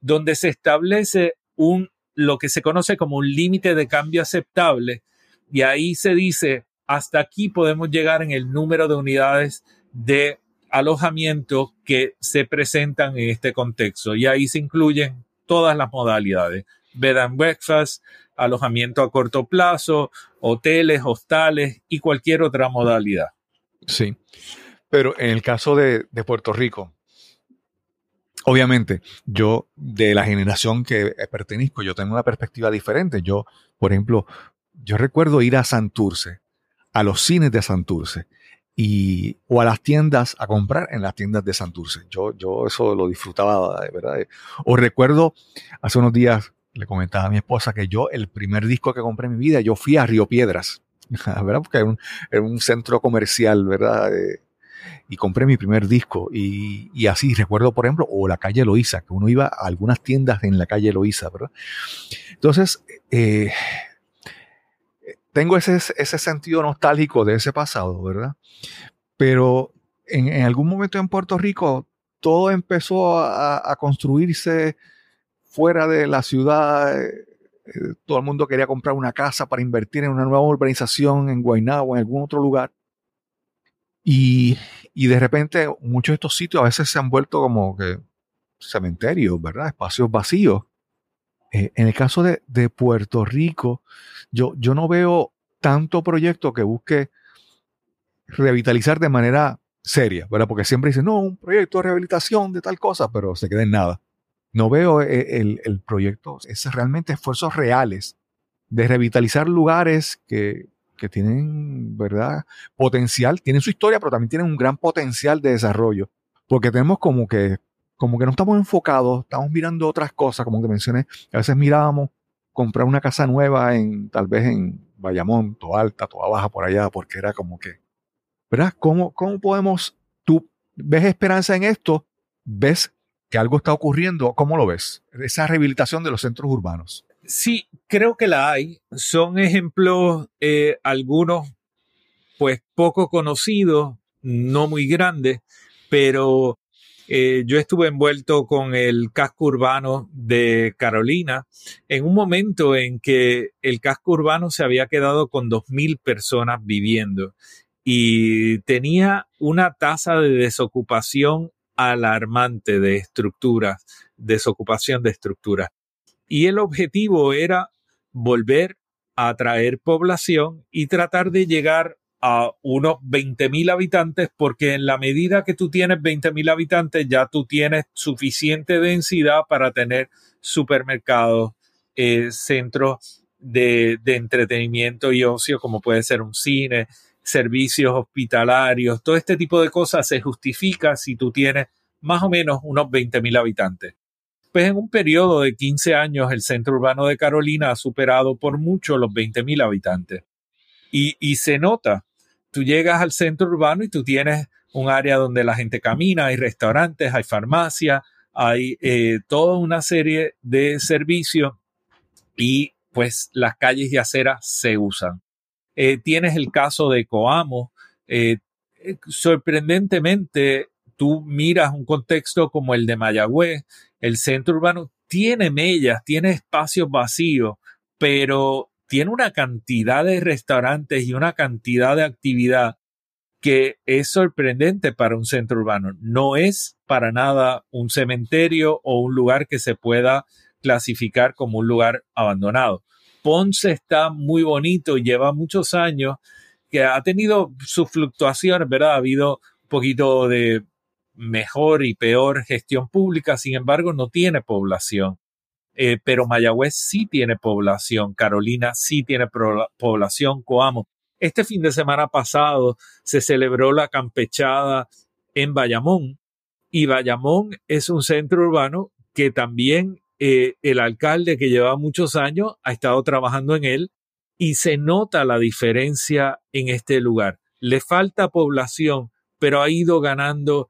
donde se establece un lo que se conoce como un límite de cambio aceptable y ahí se dice hasta aquí podemos llegar en el número de unidades de alojamiento que se presentan en este contexto y ahí se incluyen todas las modalidades bed and breakfast, alojamiento a corto plazo, hoteles, hostales y cualquier otra modalidad. Sí, pero en el caso de, de Puerto Rico, obviamente, yo de la generación que pertenezco, yo tengo una perspectiva diferente. Yo, por ejemplo, yo recuerdo ir a Santurce, a los cines de Santurce, y, o a las tiendas a comprar en las tiendas de Santurce. Yo, yo eso lo disfrutaba, verdad. O recuerdo hace unos días le comentaba a mi esposa que yo, el primer disco que compré en mi vida, yo fui a Río Piedras, ¿verdad? Porque era un, un centro comercial, ¿verdad? Y compré mi primer disco. Y, así recuerdo, por ejemplo, o la calle Loíza, que uno iba a algunas tiendas en la calle Loíza, ¿verdad? Entonces, eh, tengo ese, ese sentido nostálgico de ese pasado, ¿verdad? Pero en, algún momento en Puerto Rico, todo empezó a, construirse fuera de la ciudad, eh, eh, todo el mundo quería comprar una casa para invertir en una nueva urbanización en Guaynabo en algún otro lugar. Y, de repente muchos de estos sitios a veces se han vuelto como que cementerios, ¿verdad? Espacios vacíos. Eh, en el caso de, Puerto Rico, yo, yo no veo tanto proyecto que busque revitalizar de manera seria, ¿verdad? Porque siempre dicen, no, un proyecto de rehabilitación de tal cosa, pero se queda en nada no veo eh, el, proyecto, es realmente esfuerzos reales de revitalizar lugares que, tienen, ¿verdad? Potencial, tienen su historia, pero también tienen un gran potencial de desarrollo. Porque tenemos como que, como que no estamos enfocados, estamos mirando otras cosas, como te mencioné. A veces mirábamos comprar una casa nueva en, tal vez en Bayamón, toda alta, toda baja por allá, porque era como que, ¿verdad? ¿Cómo, cómo podemos, tú ves esperanza en esto? ¿Ves que algo está ocurriendo. ¿Cómo lo ves? Esa rehabilitación de los centros urbanos. Sí, creo que la hay. Son ejemplos, eh, algunos, pues poco conocidos, no muy grandes, pero eh, yo estuve envuelto con el casco urbano de Carolina en un momento en que el casco urbano se había quedado con 2.000 personas viviendo y tenía una tasa de desocupación alarmante de estructuras, desocupación de estructuras. Y el objetivo era volver a atraer población y tratar de llegar a unos 20.000 habitantes, porque en la medida que tú tienes 20.000 habitantes, ya tú tienes suficiente densidad para tener supermercados, eh, centros de, de entretenimiento y ocio, como puede ser un cine, servicios hospitalarios, todo este tipo de cosas se justifica si tú tienes más o menos unos 20.000 habitantes. Pues en un periodo de 15 años el centro urbano de Carolina ha superado por mucho los 20.000 habitantes. Y, y se nota, tú llegas al centro urbano y tú tienes un área donde la gente camina, hay restaurantes, hay farmacia, hay eh, toda una serie de servicios y pues las calles y aceras se usan. Eh, tienes el caso de Coamo. Eh, sorprendentemente, tú miras un contexto como el de Mayagüez, el centro urbano tiene mellas, tiene espacios vacíos, pero tiene una cantidad de restaurantes y una cantidad de actividad que es sorprendente para un centro urbano. No es para nada un cementerio o un lugar que se pueda clasificar como un lugar abandonado. Ponce está muy bonito, lleva muchos años, que ha tenido sus fluctuaciones, ¿verdad? Ha habido un poquito de mejor y peor gestión pública, sin embargo, no tiene población. Eh, pero Mayagüez sí tiene población, Carolina sí tiene población, Coamo. Este fin de semana pasado se celebró la campechada en Bayamón y Bayamón es un centro urbano que también eh, el alcalde que lleva muchos años ha estado trabajando en él y se nota la diferencia en este lugar. Le falta población, pero ha ido ganando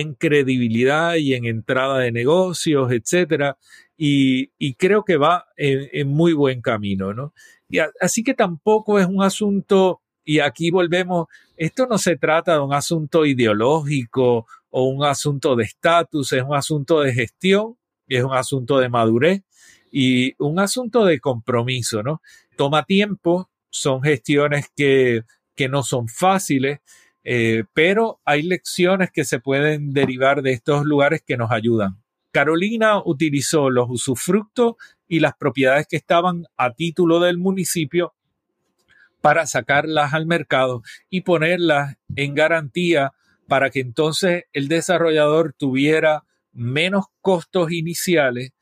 en credibilidad y en entrada de negocios, etcétera, y, creo que va en, muy buen camino, ¿no? Y así que tampoco es un asunto, y aquí volvemos, esto no se trata de un asunto ideológico o un asunto de estatus, es un asunto de gestión es un asunto de madurez y un asunto de compromiso, ¿no? Toma tiempo, son gestiones que, que no son fáciles, eh, pero hay lecciones que se pueden derivar de estos lugares que nos ayudan. Carolina utilizó los usufructos y las propiedades que estaban a título del municipio para sacarlas al mercado y ponerlas en garantía para que entonces el desarrollador tuviera menos costos iniciales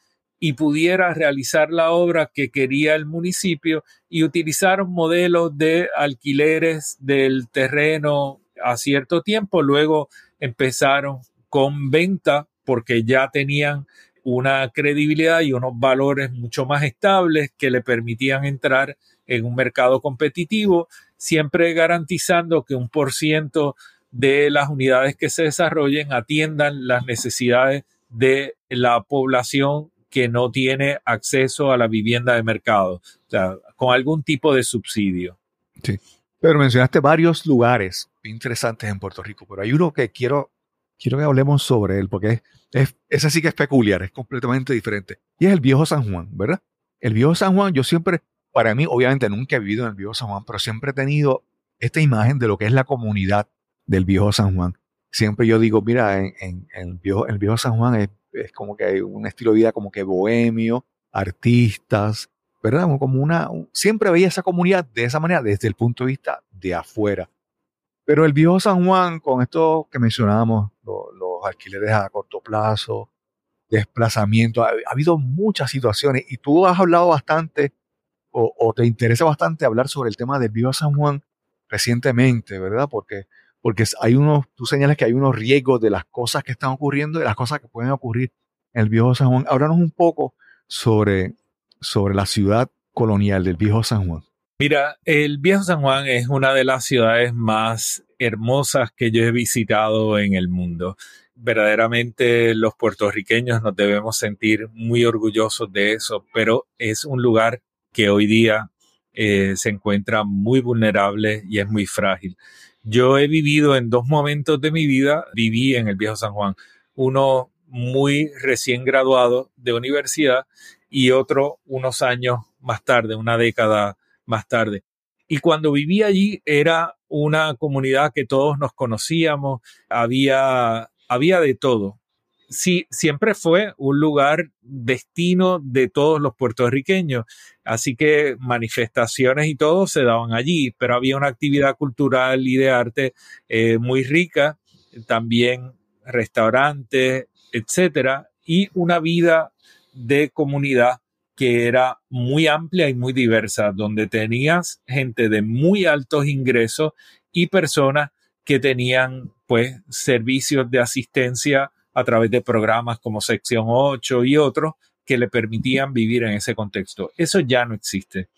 y pudiera realizar la obra que quería el municipio y utilizaron modelos de alquileres del terreno a cierto tiempo, luego empezaron con venta porque ya tenían una credibilidad y unos valores mucho más estables que le permitían entrar en un mercado competitivo, siempre garantizando que un por ciento de las unidades que se desarrollen atiendan las necesidades de la población que no tiene acceso a la vivienda de mercado, o sea, con algún tipo de subsidio. Sí. Pero mencionaste varios lugares interesantes en Puerto Rico, pero hay uno que quiero, quiero que hablemos sobre él, porque es, ese sí que es peculiar, es completamente diferente. Y es el viejo San Juan, ¿verdad? El viejo San Juan, yo siempre, para mí, obviamente nunca he vivido en el viejo San Juan, pero siempre he tenido esta imagen de lo que es la comunidad del viejo San Juan. Siempre yo digo, mira, en, el, viejo, el viejo San Juan es, como que hay un estilo de vida como que bohemio, artistas, ¿verdad? Como una, siempre veía esa comunidad de esa manera desde el punto de vista de afuera. Pero el viejo San Juan, con esto que mencionábamos, los alquileres a corto plazo, desplazamiento, ha, habido muchas situaciones y tú has hablado bastante o, te interesa bastante hablar sobre el tema del viejo San Juan recientemente, ¿verdad? Porque porque hay unos, tú señalas que hay unos riesgos de las cosas que están ocurriendo, de las cosas que pueden ocurrir en el viejo San Juan. Háblanos un poco sobre, sobre la ciudad colonial del viejo San Juan. Mira, el viejo San Juan es una de las ciudades más hermosas que yo he visitado en el mundo. Verdaderamente los puertorriqueños nos debemos sentir muy orgullosos de eso, pero es un lugar que hoy día eh, se encuentra muy vulnerable y es muy frágil. Yo he vivido en dos momentos de mi vida, viví en el viejo San Juan, uno muy recién graduado de universidad y otro unos años más tarde, una década más tarde. Y cuando viví allí era una comunidad que todos nos conocíamos, había, había de todo sí, siempre fue un lugar destino de todos los puertorriqueños. Así que manifestaciones y todo se daban allí, pero había una actividad cultural y de arte eh, muy rica, también restaurantes, etcétera, y una vida de comunidad que era muy amplia y muy diversa, donde tenías gente de muy altos ingresos y personas que tenían pues servicios de asistencia a través de programas como Sección 8 y otros que le permitían vivir en ese contexto. Eso ya no existe.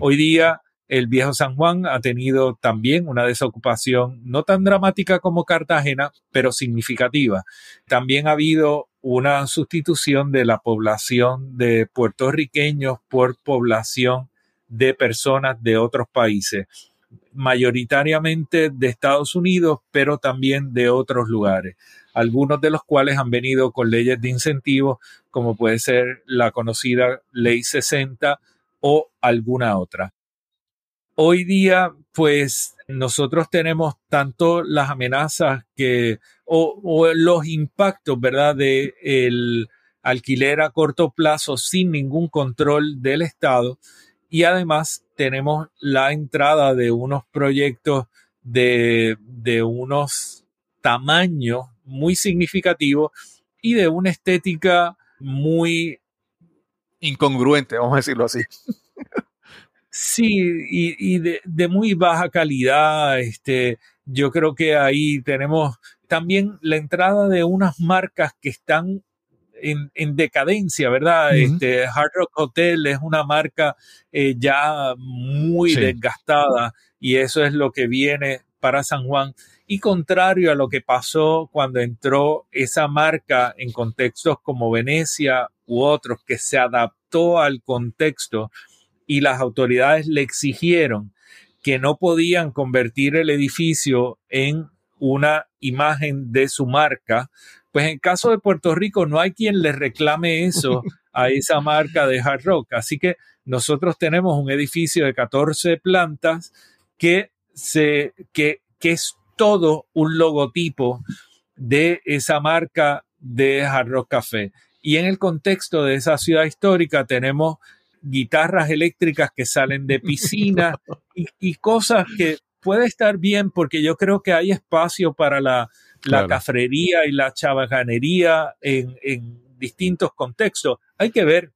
Hoy día el viejo San Juan ha tenido también una desocupación no tan dramática como Cartagena, pero significativa. También ha habido una sustitución de la población de puertorriqueños por población de personas de otros países, mayoritariamente de Estados Unidos, pero también de otros lugares, algunos de los cuales han venido con leyes de incentivos, como puede ser la conocida Ley 60 o alguna otra. Hoy día, pues nosotros tenemos tanto las amenazas que o, o los impactos, ¿verdad? De el alquiler a corto plazo sin ningún control del Estado y además tenemos la entrada de unos proyectos de, de unos tamaños muy significativos y de una estética muy Incongruente, vamos a decirlo así. Sí, y, y de, de muy baja calidad. Este, yo creo que ahí tenemos también la entrada de unas marcas que están en, en decadencia, ¿verdad? Este Hard Rock Hotel es una marca eh, ya muy Sí. desgastada y eso es lo que viene para San Juan. Y contrario a lo que pasó cuando entró esa marca en contextos como Venecia u otros, que se adaptó al contexto y las autoridades le exigieron que no podían convertir el edificio en una imagen de su marca, pues en caso de Puerto Rico no hay quien le reclame eso a esa marca de hard rock. Así que nosotros tenemos un edificio de 14 plantas que, se, que, que es todo un logotipo de esa marca de Hard Rock Café. Y en el contexto de esa ciudad histórica tenemos guitarras eléctricas que salen de piscina y, y cosas que puede estar bien porque yo creo que hay espacio para la, la Claro. cafrería y la chabacanería en, en distintos contextos. Hay que ver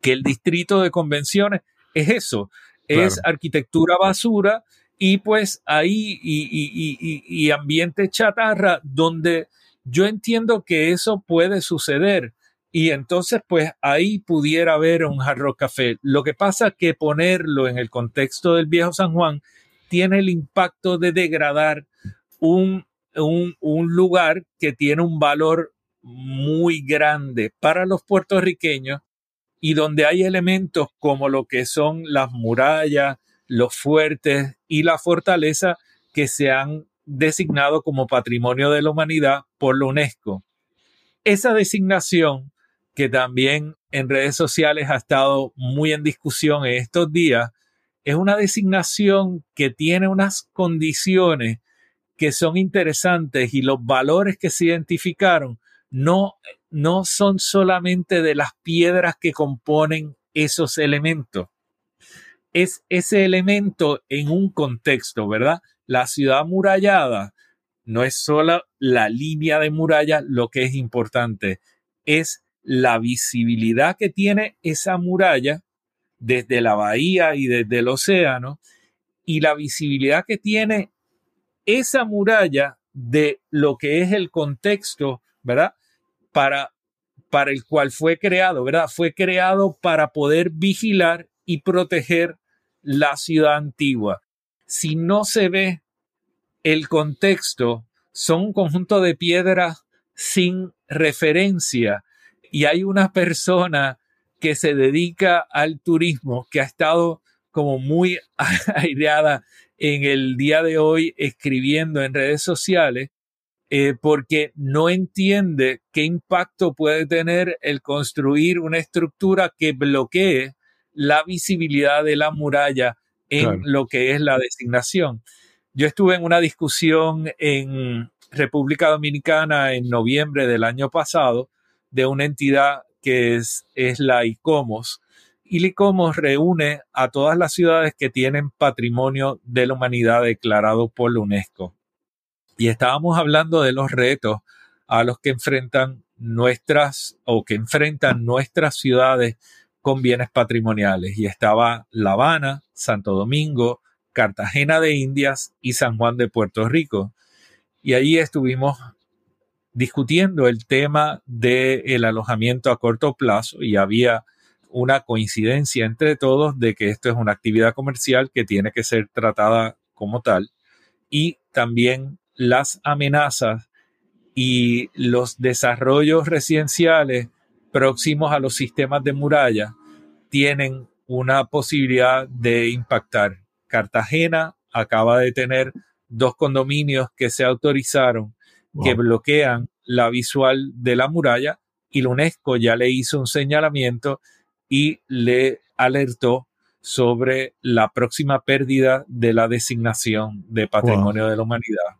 que el distrito de convenciones es eso, es arquitectura basura y pues ahí y, y- y- y- y ambiente chatarra donde yo entiendo que eso puede suceder y entonces pues ahí pudiera haber un Hard Rock Café. Lo que pasa es que ponerlo en el contexto del viejo San Juan tiene el impacto de degradar un, un, un lugar que tiene un valor muy grande para los puertorriqueños y donde hay elementos como lo que son las murallas, los fuertes y la fortaleza que se han designado como patrimonio de la humanidad por la UNESCO. Esa designación que también en redes sociales ha estado muy en discusión estos días, es una designación que tiene unas condiciones que son interesantes y los valores que se identificaron no, no son solamente de las piedras que componen esos elementos. Es ese elemento en un contexto, ¿verdad? La ciudad amurallada no es solo la línea de muralla lo que es importante, es la visibilidad que tiene esa muralla desde la bahía y desde el océano y la visibilidad que tiene esa muralla de lo que es el contexto, ¿verdad? Para, para el cual fue creado, ¿verdad? Fue creado para poder vigilar y proteger la ciudad antigua. Si no se ve el contexto, son un conjunto de piedras sin referencia y hay una persona que se dedica al turismo que ha estado como muy aireada en el día de hoy escribiendo en redes sociales eh, porque no entiende qué impacto puede tener el construir una estructura que bloquee la visibilidad de la muralla en Claro. lo que es la designación. Yo estuve en una discusión en República Dominicana en noviembre del año pasado de una entidad que es, es la ICOMOS. Y la ICOMOS reúne a todas las ciudades que tienen patrimonio de la humanidad declarado por la UNESCO. Y estábamos hablando de los retos a los que enfrentan nuestras o que enfrentan nuestras ciudades con bienes patrimoniales y estaba La Habana, Santo Domingo, Cartagena de Indias y San Juan de Puerto Rico. Y ahí estuvimos discutiendo el tema del alojamiento a corto plazo y había una coincidencia entre todos de que esto es una actividad comercial que tiene que ser tratada como tal y también las amenazas y los desarrollos residenciales próximos a los sistemas de muralla tienen una posibilidad de impactar. Cartagena acaba de tener dos condominios que se autorizaron que bloquean la visual de la muralla y la UNESCO ya le hizo un señalamiento y le alertó sobre la próxima pérdida de la designación de patrimonio de la humanidad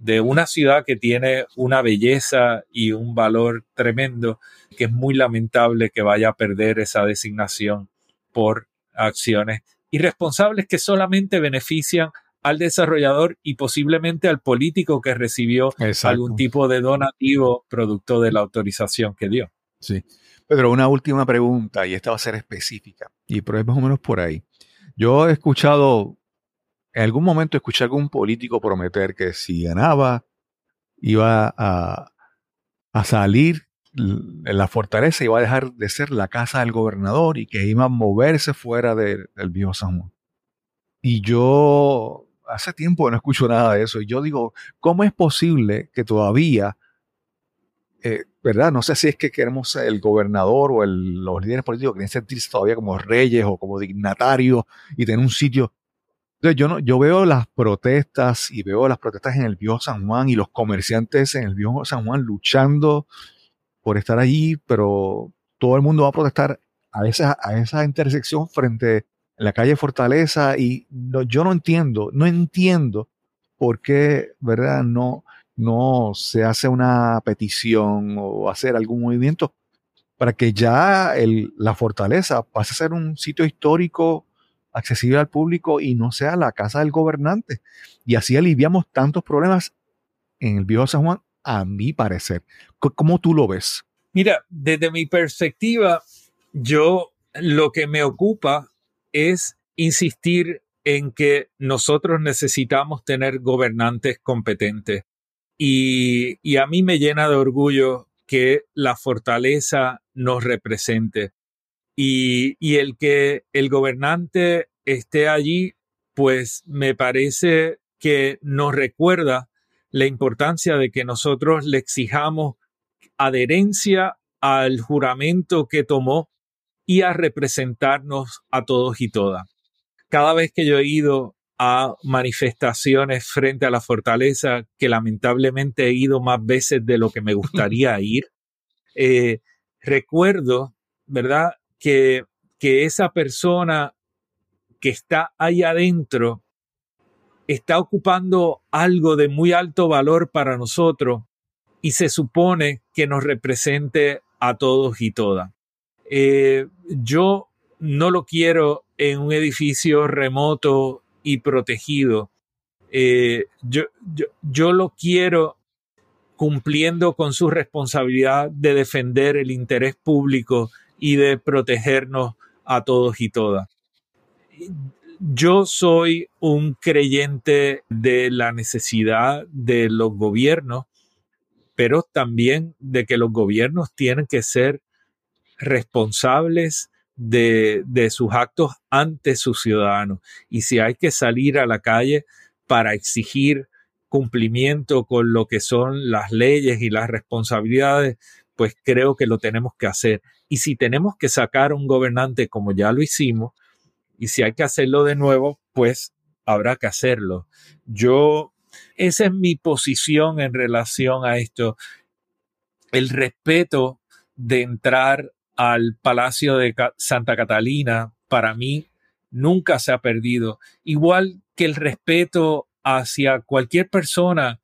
de una ciudad que tiene una belleza y un valor tremendo, que es muy lamentable que vaya a perder esa designación por acciones irresponsables que solamente benefician al desarrollador y posiblemente al político que recibió algún tipo de donativo producto de la autorización que dio. Sí. Pedro, una última pregunta y esta va a ser específica y pero es más o menos por ahí. Yo he escuchado en algún momento escuché a algún político prometer que si ganaba iba a, salir en la fortaleza, iba a dejar de ser la casa del gobernador y que iba a moverse fuera del viejo San Juan. Y yo hace tiempo no escucho nada de eso. Y yo digo, ¿cómo es posible que todavía, eh, verdad? No sé si es que queremos el gobernador o los líderes políticos quieren sentirse todavía como reyes o como dignatarios y tener un sitio yo, no, yo veo las protestas y veo las protestas en el viejo San Juan y los comerciantes en el viejo San Juan luchando por estar allí, pero todo el mundo va a protestar a esa, a esa intersección frente la calle Fortaleza y yo no entiendo, no entiendo por qué, ¿verdad? No, no se hace una petición o hacer algún movimiento para que ya el, la fortaleza pase a ser un sitio histórico accesible al público y no sea la casa del gobernante. Y así aliviamos tantos problemas en el viejo San Juan, a mi parecer. ¿Cómo tú lo ves? Mira, desde mi perspectiva, yo lo que me ocupa es insistir en que nosotros necesitamos tener gobernantes competentes. Y, y, a mí me llena de orgullo que la fortaleza nos represente. Y, el que el gobernante esté allí, pues me parece que nos recuerda la importancia de que nosotros le exijamos adherencia al juramento que tomó y a representarnos a todos y todas. Cada vez que yo he ido a manifestaciones frente a la fortaleza, que lamentablemente he ido más veces de lo que me gustaría ir, eh, recuerdo, ¿verdad? que, que esa persona que está ahí adentro está ocupando algo de muy alto valor para nosotros y se supone que nos represente a todos y todas. Eh, yo no lo quiero en un edificio remoto y protegido. Eh, yo, yo, yo lo quiero cumpliendo con su responsabilidad de defender el interés público y de protegernos a todos y todas. Yo soy un creyente de la necesidad de los gobiernos, pero también de que los gobiernos tienen que ser responsables de, de, sus actos ante sus ciudadanos. Y si hay que salir a la calle para exigir cumplimiento con lo que son las leyes y las responsabilidades, pues creo que lo tenemos que hacer. Y si tenemos que sacar un gobernante como ya lo hicimos, y si hay que hacerlo de nuevo, pues habrá que hacerlo. Yo, esa es mi posición en relación a esto. El respeto de entrar al Palacio de Santa Catalina, para mí, nunca se ha perdido. Igual que el respeto hacia cualquier persona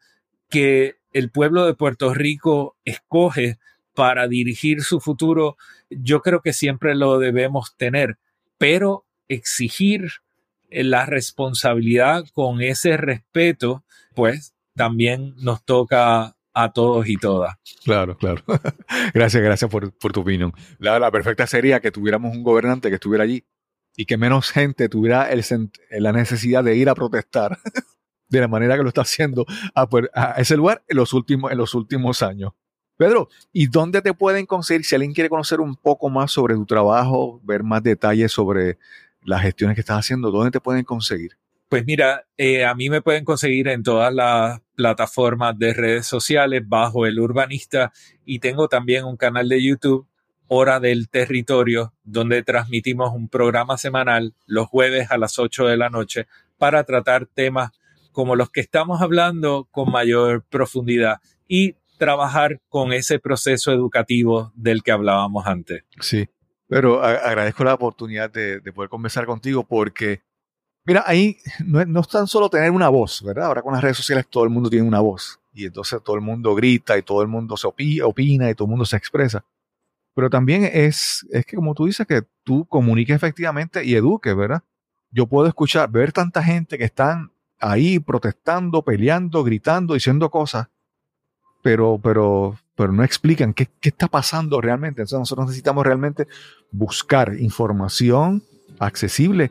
que el pueblo de Puerto Rico escoge para dirigir su futuro, yo creo que siempre lo debemos tener, pero exigir la responsabilidad con ese respeto, pues también nos toca a todos y todas. Claro, claro. gracias, gracias por, tu opinión. La, perfecta sería que tuviéramos un gobernante que estuviera allí y que menos gente tuviera la necesidad de ir a protestar de la manera que lo está haciendo a, a ese lugar en los últimos, en los últimos años. Pedro, ¿y dónde te pueden conseguir? Si alguien quiere conocer un poco más sobre tu trabajo, ver más detalles sobre las gestiones que estás haciendo, ¿dónde te pueden conseguir? Pues mira, eh, a mí me pueden conseguir en todas las plataformas de redes sociales bajo el urbanista y tengo también un canal de YouTube, Hora del Territorio, donde transmitimos un programa semanal los jueves a las 8 de la noche para tratar temas como los que estamos hablando con mayor profundidad. Y trabajar con ese proceso educativo del que hablábamos antes. Sí, pero agradezco la oportunidad de, poder conversar contigo porque, mira, ahí no, es tan solo tener una voz, ¿verdad? Ahora con las redes sociales todo el mundo tiene una voz y entonces todo el mundo grita y todo el mundo se opina y todo el mundo se expresa. Pero también es, es que como tú dices, que tú comuniques efectivamente y eduques, ¿verdad? Yo puedo escuchar, ver tanta gente que están ahí protestando, peleando, gritando, diciendo cosas pero, pero, pero no explican qué, qué está pasando realmente. Entonces nosotros necesitamos realmente buscar información accesible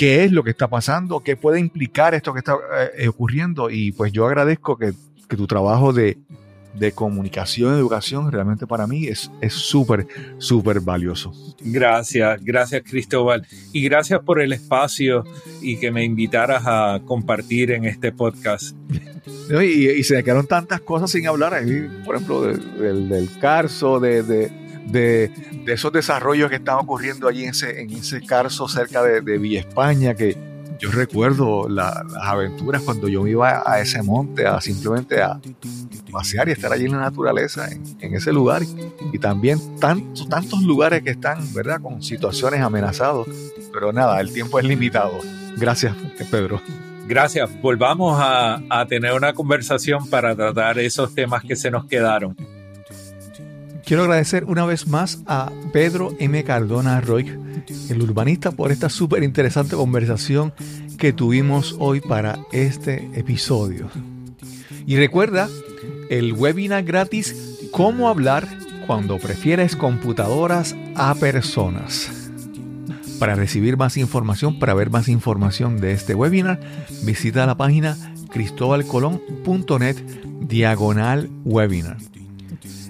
qué es lo que está pasando, qué puede implicar esto que está eh, ocurriendo. Y pues yo agradezco que, que tu trabajo de, de comunicación, educación, realmente para mí es súper, súper valioso. Gracias, gracias Cristóbal. Y gracias por el espacio y que me invitaras a compartir en este podcast. Y, se me quedaron tantas cosas sin hablar, por ejemplo, del, del Carso, de, de, de, esos desarrollos que están ocurriendo allí en ese, en ese Carso cerca de, de Villa España, que yo recuerdo las aventuras cuando yo iba a ese monte a simplemente a pasear y estar allí en la naturaleza, en, ese lugar. Y también tantos, tantos lugares que están, ¿verdad?, con situaciones amenazadas. Pero nada, el tiempo es limitado. Gracias, Pedro. Gracias. Volvamos a tener una conversación para tratar esos temas que se nos quedaron. Quiero agradecer una vez más a Pedro M. Cardona Roy, el urbanista, por esta súper interesante conversación que tuvimos hoy para este episodio. Y recuerda el webinar gratis Cómo hablar cuando prefieres computadoras a personas. Para recibir más información, para ver más información de este webinar, visita la página cristobalcolón.net diagonal webinar.